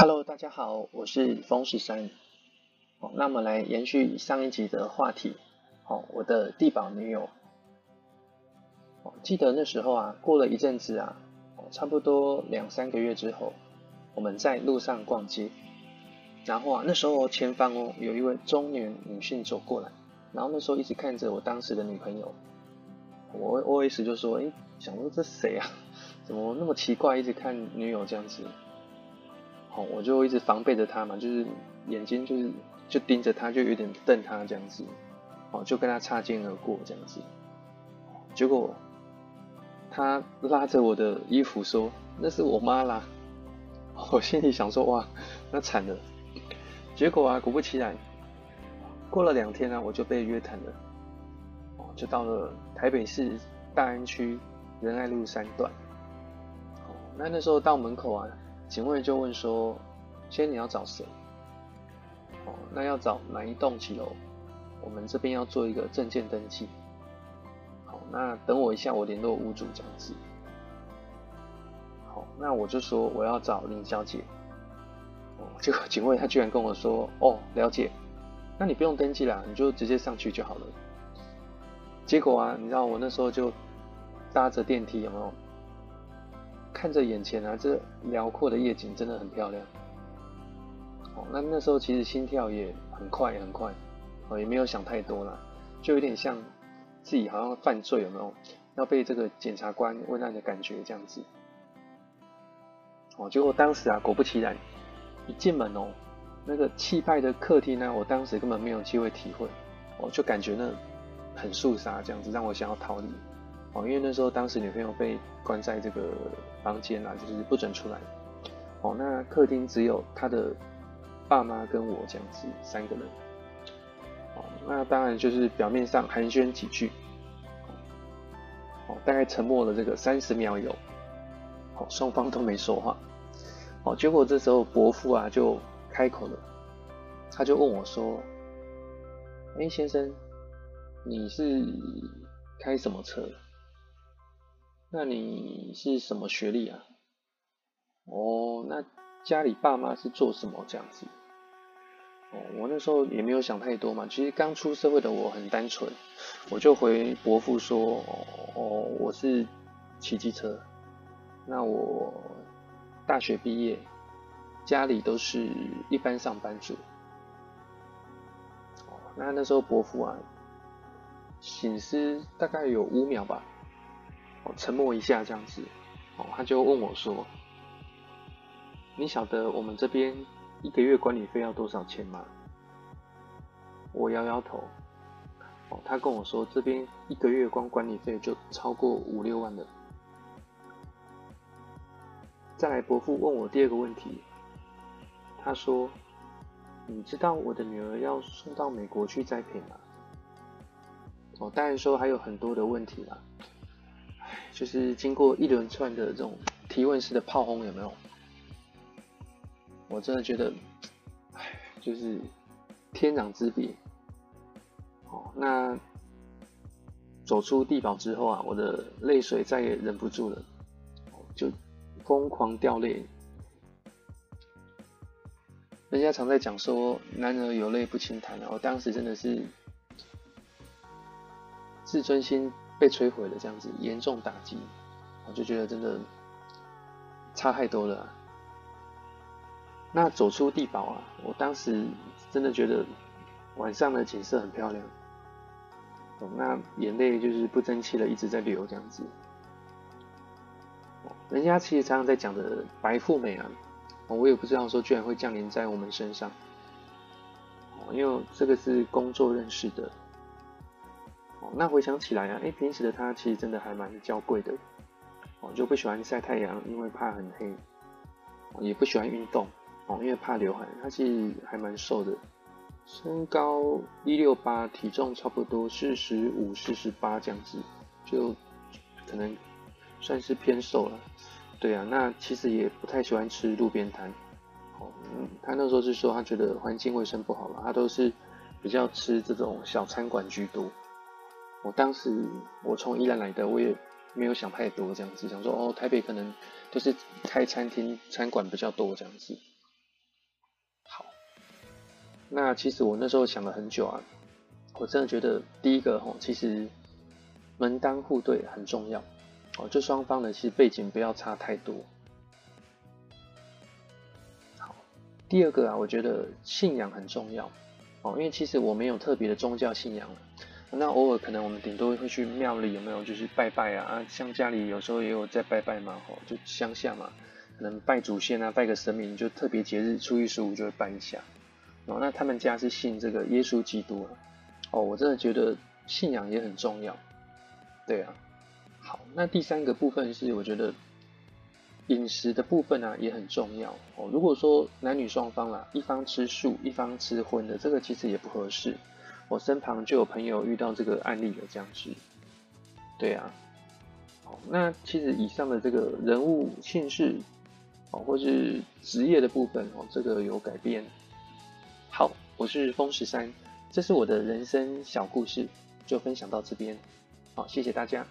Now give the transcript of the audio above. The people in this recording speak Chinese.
Hello，大家好，我是风十三。好，那么来延续上一集的话题。好，我的地保女友。记得那时候啊，过了一阵子啊，差不多两三个月之后，我们在路上逛街，然后啊，那时候前方哦有一位中年女性走过来，然后那时候一直看着我当时的女朋友，我 OS 就说：“哎，想说这谁啊？怎么那么奇怪，一直看女友这样子？”我就一直防备着他嘛，就是眼睛就是就盯着他，就有点瞪他这样子，哦，就跟他擦肩而过这样子。结果他拉着我的衣服说：“那是我妈啦。”我心里想说：“哇，那惨了。”结果啊，果不其然，过了两天呢，我就被约谈了，哦，就到了台北市大安区仁爱路三段。哦，那那时候到门口啊。警卫就问说：“先你要找谁？哦，那要找哪一栋几楼？我们这边要做一个证件登记。好，那等我一下，我联络屋主这样子。好，那我就说我要找林小姐。哦，结果警卫他居然跟我说：哦，了解，那你不用登记啦，你就直接上去就好了。结果啊，你知道我那时候就搭着电梯有没有？看着眼前啊，这辽阔的夜景真的很漂亮。哦，那那时候其实心跳也很快很快，哦，也没有想太多啦，就有点像自己好像犯罪有没有？要被这个检察官问案的感觉这样子。哦，结果当时啊，果不其然，一进门哦，那个气派的客厅呢，我当时根本没有机会体会，我就感觉那很肃杀这样子，让我想要逃离。哦，因为那时候当时女朋友被关在这个房间啦，就是不准出来。哦，那客厅只有他的爸妈跟我这样子三个人。哦，那当然就是表面上寒暄几句。哦，大概沉默了这个三十秒有。哦，双方都没说话。哦，结果这时候伯父啊就开口了，他就问我说：“哎，先生，你是开什么车？”那你是什么学历啊？哦，那家里爸妈是做什么这样子？哦，我那时候也没有想太多嘛。其实刚出社会的我很单纯，我就回伯父说：“哦，我是骑机车。那我大学毕业，家里都是一般上班族。”哦，那那时候伯父啊，醒思大概有五秒吧。哦沉默一下，这样子，哦，他就问我说：“你晓得我们这边一个月管理费要多少钱吗？”我摇摇头，哦，他跟我说这边一个月光管理费就超过五六万了。再来，伯父问我第二个问题，他说：“你知道我的女儿要送到美国去栽培吗？”哦，当然说还有很多的问题啦。就是经过一连串的这种提问式的炮轰，有没有？我真的觉得，哎，就是天壤之别。哦，那走出地堡之后啊，我的泪水再也忍不住了，就疯狂掉泪。人家常在讲说“男儿有泪不轻弹”，我当时真的是自尊心。被摧毁了，这样子严重打击，我就觉得真的差太多了。那走出地堡啊，我当时真的觉得晚上的景色很漂亮，那眼泪就是不争气的一直在流，这样子。人家其实常常在讲的白富美啊，我也不知道说居然会降临在我们身上，因为这个是工作认识的。那回想起来啊，哎，平时的他其实真的还蛮娇贵的，哦，就不喜欢晒太阳，因为怕很黑，也不喜欢运动，哦，因为怕流汗。他其实还蛮瘦的，身高一六八，体重差不多四十五、四十八这样子，就可能算是偏瘦了。对啊，那其实也不太喜欢吃路边摊，哦，嗯，他那时候是说他觉得环境卫生不好嘛，他都是比较吃这种小餐馆居多。我当时我从宜兰来的，我也没有想太多，这样子想说哦，台北可能就是开餐厅餐馆比较多这样子。好那其实我那时候想了很久啊，我真的觉得第一个吼，其实门当户对很重要哦，就双方的其实背景不要差太多。好，第二个啊，我觉得信仰很重要哦，因为其实我没有特别的宗教信仰，那偶尔可能我们顶多会去庙里有没有就是拜拜啊，啊，像家里有时候也有在拜拜嘛，吼，就乡下嘛。可能拜祖先啊，拜个神明，就特别节日初一十五就会拜一下。哦，那他们家是信这个耶稣基督啊。哦，我真的觉得信仰也很重要。对啊，好，那第三个部分是我觉得饮食的部分啊也很重要。哦，如果说男女双方啦，一方吃素，一方吃荤的，这个其实也不合适。我身旁就有朋友遇到这个案例有这样子。对啊，好，那其实以上的这个人物姓氏。哦，或是职业的部分哦，这个有改变。好，我是风十三，这是我的人生小故事，就分享到这边。好，谢谢大家。